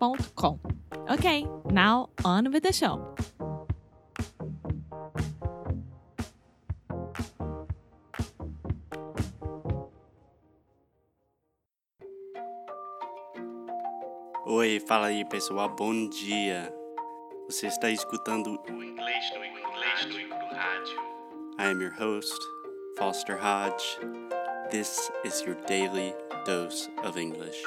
inglêsnicru.com. Okay, now on with the show. Oi, fala aí pessoal, bom dia. Você está escutando o Inglês no Inglês no Rádio. I am your host, Foster Hodge. This is your daily dose of English.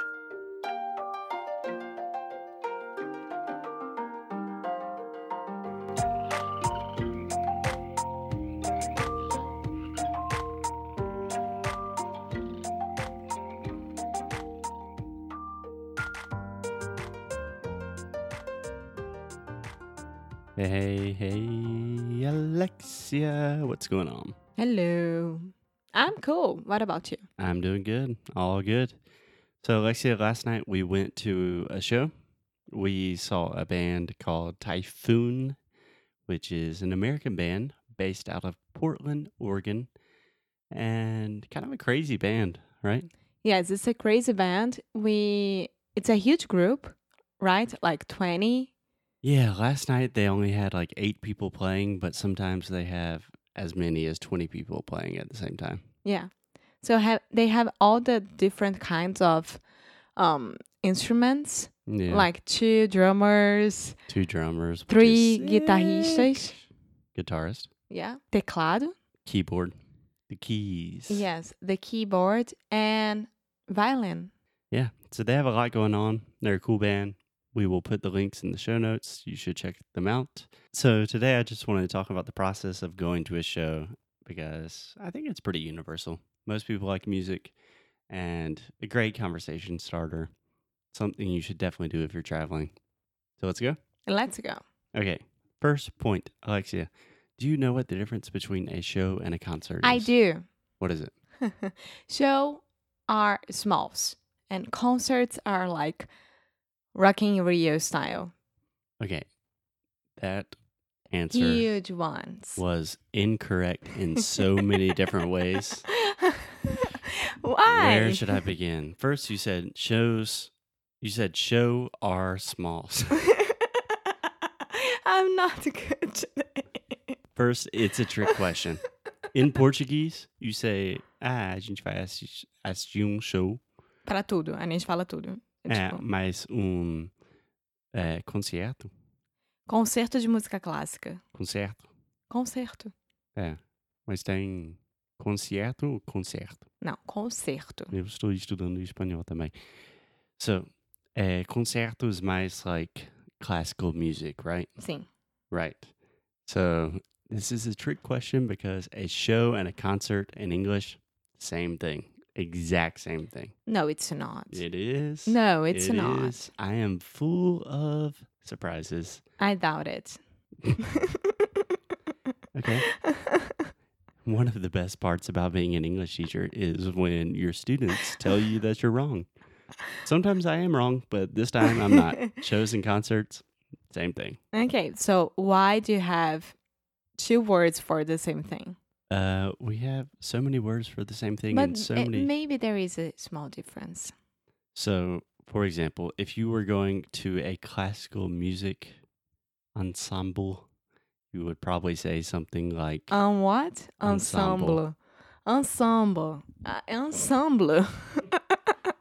Hey, hey, Alexia, what's going on? Hello. I'm cool. What about you? I'm doing good, all good. So, Alexia, last night we went to a show. We saw a band called Typhoon, which is an American band based out of Portland, Oregon, and kind of a crazy band, right? Yes, it's a crazy band. We it's a huge group, right? Like 20 Yeah, last night they only had like eight people playing, but sometimes they have as many as 20 people playing at the same time. Yeah. So have they have all the different kinds of um instruments, Yeah. like two drummers, two drummers, three is guitarristas. guitarist, Yeah. Teclado. keyboard, the keys. Yes, the keyboard and violin. Yeah. So they have a lot going on. They're a cool band. We will put the links in the show notes. You should check them out. So today I just wanted to talk about the process of going to a show because I think it's pretty universal. Most people like music and a great conversation starter. Something you should definitely do if you're traveling. So let's go. Let's go. Okay. First point, Alexia. Do you know what the difference between a show and a concert is? I do. What is it? Show are smalls and concerts are like Rock in Rio style. Okay. That answer Huge ones. was incorrect in so many different ways. Why? Where should I begin? First, you said shows. You said show are smalls. I'm not good today. First, it's a trick question. In Portuguese, you say, ah, a gente vai assistir um show. Para tudo, a gente fala tudo. É, É, tipo, mas um é, concerto. concerto de música clássica. Concerto. Concerto. É. Mas tem concerto ou concerto? Não, concerto. Eu estou estudando espanhol também. So, é, concerto is mais like classical music, right? Sim. Right. So this is a trick question because a show and a concert in English, same thing. Exact same thing. No, it's not. It is. No, it's It not. is. I am full of surprises. I doubt it. Okay. One of the best parts about being an English teacher is when your students tell you that you're wrong. Sometimes I am wrong, but this time I'm not. Shows and concerts, same thing. okay, so why do you have two words for the same thing? Uh, we have so many words for the same thing but and so many. maybe there is a small difference. So, for example, if you were going to a classical music ensemble, you would probably say something like Um, what? Ensemble. Ensemble. Uh, ensemble.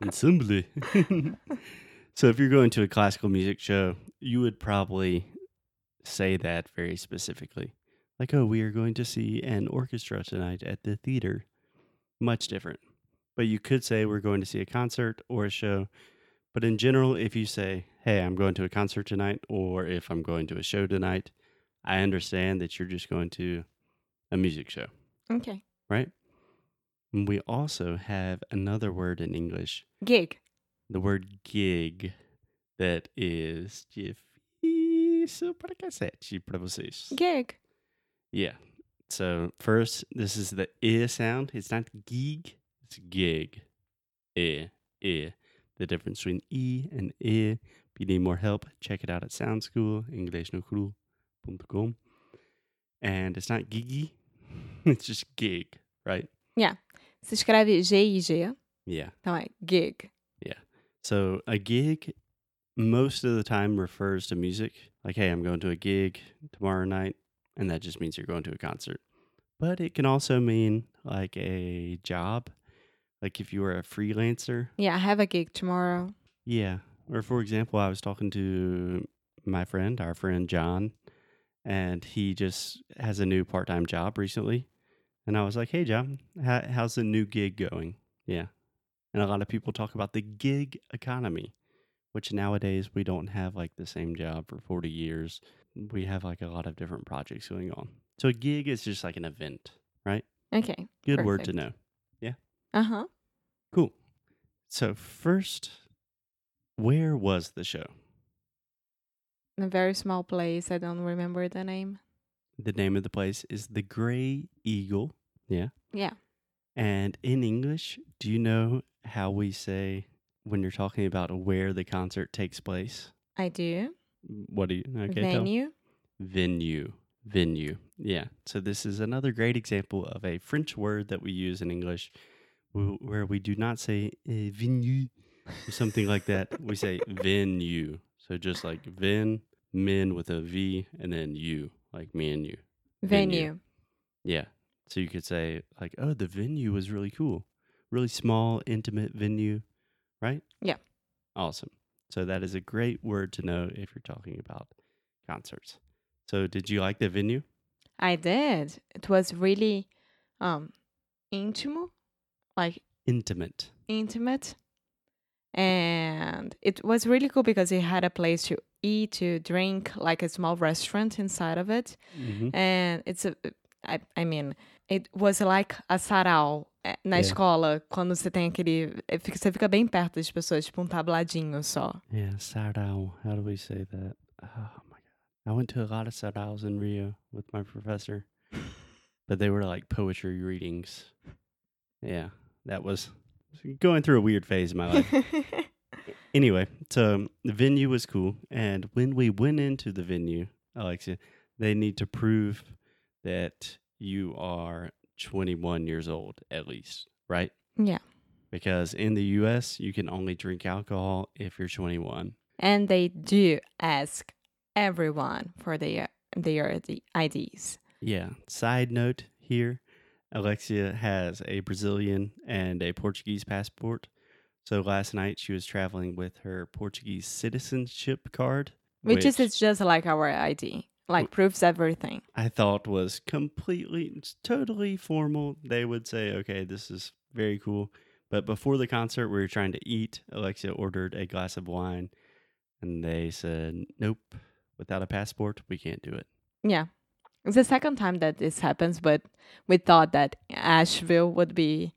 ensemble. so, if you're going to a classical music show, you would probably say that very specifically. Like, oh, we are going to see an orchestra tonight at the theater. Much different. But you could say we're going to see a concert or a show. But in general, if you say, hey, I'm going to a concert tonight, or if I'm going to a show tonight, I understand that you're just going to a music show, Okay. right? And we also have another word in English, Gig. the word gig, that is para cacete para vocês. Gig. Yeah. So first, this is the i sound. It's not gig, it's gig. I, I. The difference between e and i. If you need more help, check it out at Sound School, EnglishNoCru.com. And it's not gigi, it's just gig, right? Yeah. Se escreve G-I-G. Yeah. Então é gig. Yeah. So a gig most of the time refers to music. Like, hey, I'm going to a gig tomorrow night, and that just means you're going to a concert. But it can also mean like a job. Like if you were a freelancer. Yeah, I have a gig tomorrow. Yeah. Or for example, I was talking to my friend, our friend John, and he just has a new part time job recently. And I was like, hey, John, how, how's the new gig going? Yeah. And a lot of people talk about the gig economy, which nowadays we don't have like the same job for 40 years. We have like a lot of different projects going on. So a gig is just like an event, right? Okay. Good word to know. Yeah. Uh-huh. Cool. So, first, where was the show? In a very small place. I don't remember the name. The name of the place is the Gray Eagle. Yeah. Yeah. And in English, do you know how we say when you're talking about where the concert takes place? I do. What do you okay, tell- Venue. Venue. Venue. Yeah. So this is another great example of a French word that we use in English where we do not say eh, venue or something like that. We say venue. So just like ven, men with a V, and then you, like me and you. Venue. Venue. Yeah. So you could say like, oh, the venue was really cool. Really small, intimate venue, right? Yeah. Awesome. So that is a great word to know if you're talking about concerts. So did you like the venue? I did. It was really um intimate, like Intimate. intimate. And it was really cool because it had a place to eat, to drink, like a small restaurant inside of it. hmm And it's a I, I mean, it was like a sarau na É. escola, quando você tem aquele. Você fica bem perto das pessoas, tipo um tabladinho só. Yeah, sarau. How do we say that? Oh my god. I went to a lot of saraus in Rio with my professor. but they were like poetry readings. Yeah, that was going through a weird phase in my life. anyway, so the venue was cool, and when we went into the venue, Alexia, they need to prove that you are 21 years old at least, right? yeah. Because in the US, you can only drink alcohol if you're 21. And they do ask everyone for their their the IDs. Yeah. Side note here Alexia has a Brazilian and a Portuguese passport. So last night she was traveling with her Portuguese citizenship card, Which, is it's just like our ID. Like proves everything. I thought was completely, totally formal. They would say, okay, this is very cool. But before the concert, we were trying to eat. Alexia ordered a glass of wine, and they said, nope, without a passport, we can't do it. Yeah. It's the second time that this happens, but we thought that Asheville would be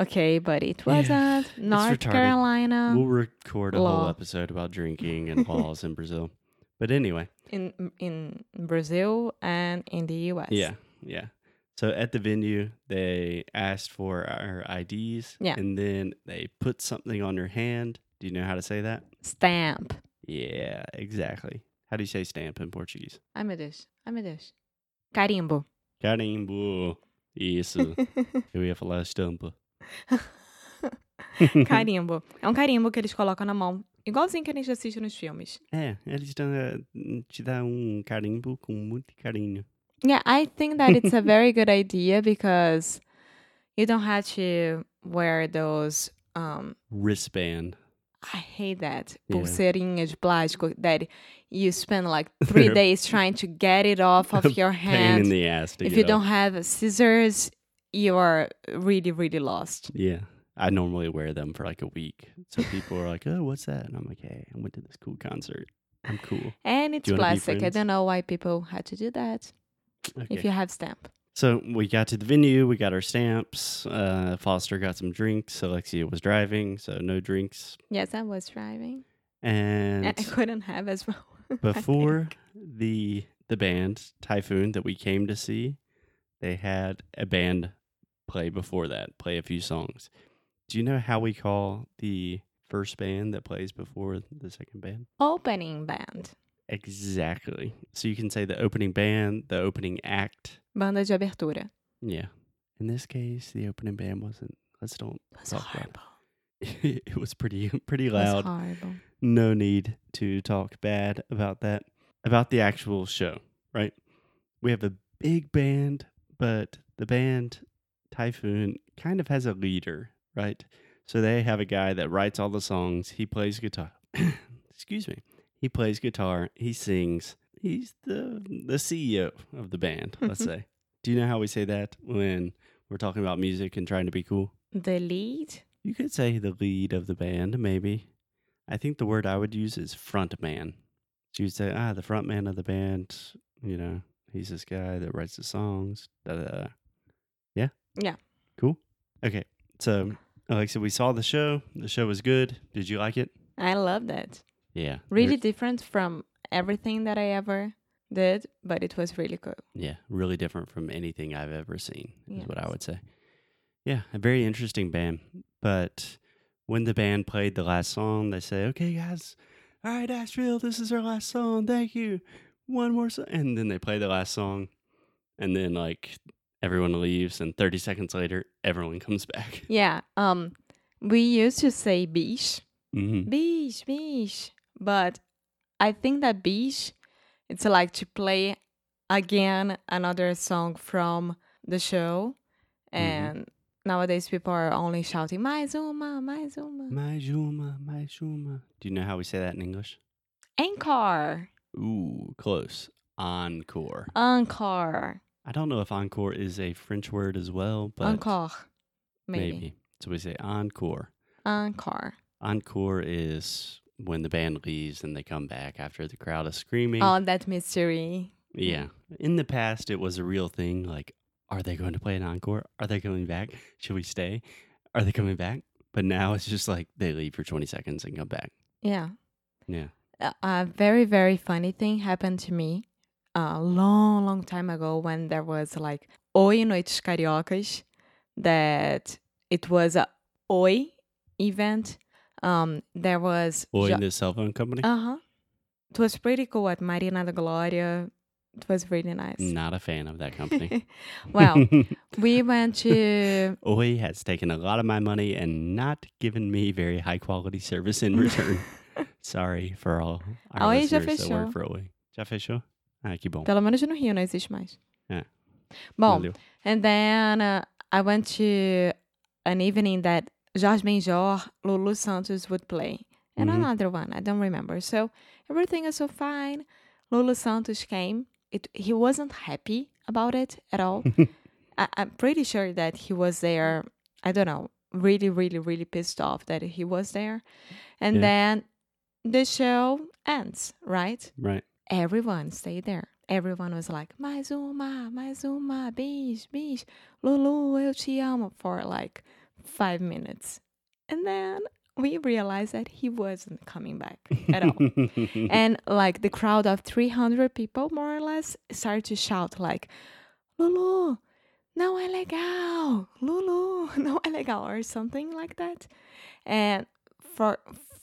okay, but it wasn't. it's North. Carolina. we'll record a whole episode about drinking and laws in Brazil. But anyway, in in Brazil and in the US. yeah, yeah. So at the venue, they asked for our IDs, Yeah. and then they put something on your hand. Do you know how to say that? Stamp. Yeah, exactly. How do you say stamp in Portuguese? Ai meu Deus. Ai meu Deus. Carimbo. Carimbo. Isso. Eu ia falar estampa. carimbo. É um carimbo que eles colocam na mão. Igualzinho que a gente assiste nos filmes. É, eles dão, eh, te dão um carimbo com muito carinho. Yeah, I think that it's a very good idea because you don't have to wear those um Wristband. I hate that Yeah. pulseirinha de plástico that you spend like three days trying to get it off of your Pain hand. in the ass. If you don't have scissors, you are really, really lost. Yeah. I normally wear them for like a week. So people are like, oh, what's that? And I'm like, hey, I went to this cool concert. I'm cool. And it's you wanna be plastic. I don't know why people had to do that. Okay. If you have stamp. So we got to the venue, we got our stamps. Uh, Foster got some drinks. Alexia was driving, so no drinks. Yes, I was driving. And And I couldn't have as well. Before the the band Typhoon that we came to see, they had a band play before that, play a few songs. Do you know how we call the first band that plays before the second band? Opening band. Exactly. So you can say the opening band, the opening act. Banda de abertura. Yeah. In this case, the opening band wasn't. Let's don't. It was Talk about it. horrible. it was pretty pretty loud. horrible. no need to talk bad about that. About the actual show, right? We have a big band, but the band Typhoon kind of has a leader, right? So they have a guy that writes all the songs. He plays guitar. Excuse me. He plays guitar. He sings. He's the the CEO of the band, let's say. Do you know how we say that when we're talking about music and trying to be cool? The lead? You could say the lead of the band, maybe. I think the word I would use is front man. So you'd say, ah, the front man of the band, you know, he's this guy that writes the songs. Da, da, da. Yeah? Yeah. Cool. Okay. So, Uh, Alexa, we saw the show. The show was good. Did you like it? I loved it. Yeah. Really Re- different from everything that I ever did, but it was really cool. yeah. Really different from anything I've ever seen, is what I would say. Yeah. A very interesting band. But when the band played the last song, they say, okay, guys, all right, Asheville, this is our last song. Thank you. One more song. And then they play the last song. And then, like, everyone leaves. And 30 seconds later, everyone comes back. Yeah. Um, we used to say biche, hmm biche, biche, but I think that biche, it's like to play again another song from the show, Mhm. and nowadays people are only shouting mais uma, mais uma, My Juma, my Juma. Do you know how we say that in English? encore, Ooh, close. Encore. encore, I don't know if encore is a French word as well, but encore, maybe. maybe, So we say encore. encore. Encore is when the band leaves and they come back after the crowd is screaming. Oh, that mystery. yeah. In the past, it was a real thing. Like, are they going to play an encore? Are they coming back? Should we stay? Are they coming back? But now it's just like they leave for 20 seconds and come back. Yeah. Yeah. a a very very funny thing happened to me a long long time ago when there was like Oi Noites Cariocas that it was a Oi event um there was Oi, Jo- the cell phone company? uh-huh it was pretty cool at Marina da Gloria it was really nice Not a fan of that company. well we went to Oi has taken a lot of my money and not given me very high quality service in return. Sorry for all our Oi listeners that work for Oi. Já fechou? Ah, que bom. pelo menos no Rio não existe mais É. bom Valeu. And then uh, I went to an evening that Jorge Benjor, Lulu Santos would play. And Mhm. another one, I don't remember. So everything is so fine. Lulu Santos came. It he wasn't happy about it at all. I, I'm pretty sure that he was there, I don't know, really, really, really pissed off that he was there. And Yeah. then the show ends, right? Right. Everyone stayed there. Everyone was like, mais uma, mais uma, bis, bis, Lulu, eu te amo, for like five minutes. And then we realized that he wasn't coming back at all. and like the crowd of 300 people, more or less, started to shout like, Lulu, não é legal, Lulu, não é legal, or something like that. And for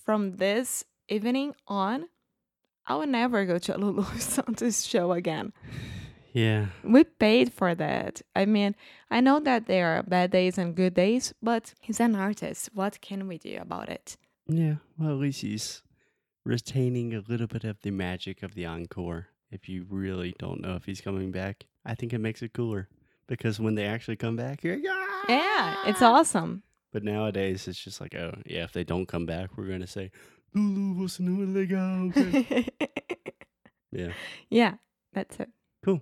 from this evening on, I would never go to a Lulu Santos show again. yeah. We paid for that. I mean, I know that there are bad days and good days, but he's an artist. What can we do about it? Yeah. Well, at least he's retaining a little bit of the magic of the encore. If you really don't know if he's coming back, I think it makes it cooler because when they actually come back, you're like, Yeah, it's "Ah!" awesome. But nowadays, it's just like, oh, yeah, if they don't come back, we're going to say, Lulu, você não é legal. yeah. yeah, that's it. Cool.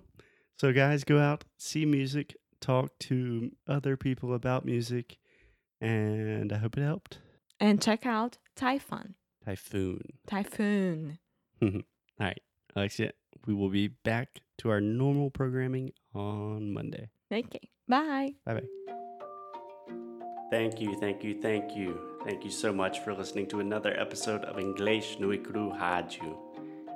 So, guys, go out, see music, talk to other people about music, and I hope it helped. And check out Typhon. Typhoon. Typhoon. All right, Alexia, we will be back to our normal programming on Monday. Okay. Bye. Bye bye. Thank you, thank you, thank you. Thank you so much for listening to another episode of English Nui Cru Rádio.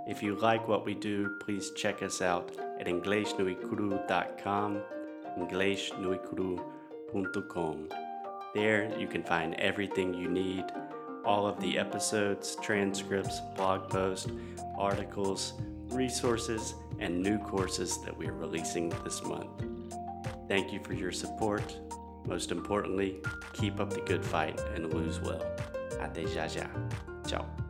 If you like what we do, please check us out at EnglishNoCru.com, EnglishNoCru.com. There you can find everything you need all of the episodes, transcripts, blog posts, articles, resources, and new courses that we are releasing this month. Thank you for your support. Most importantly, keep up the good fight and lose well. Até já já. Ciao.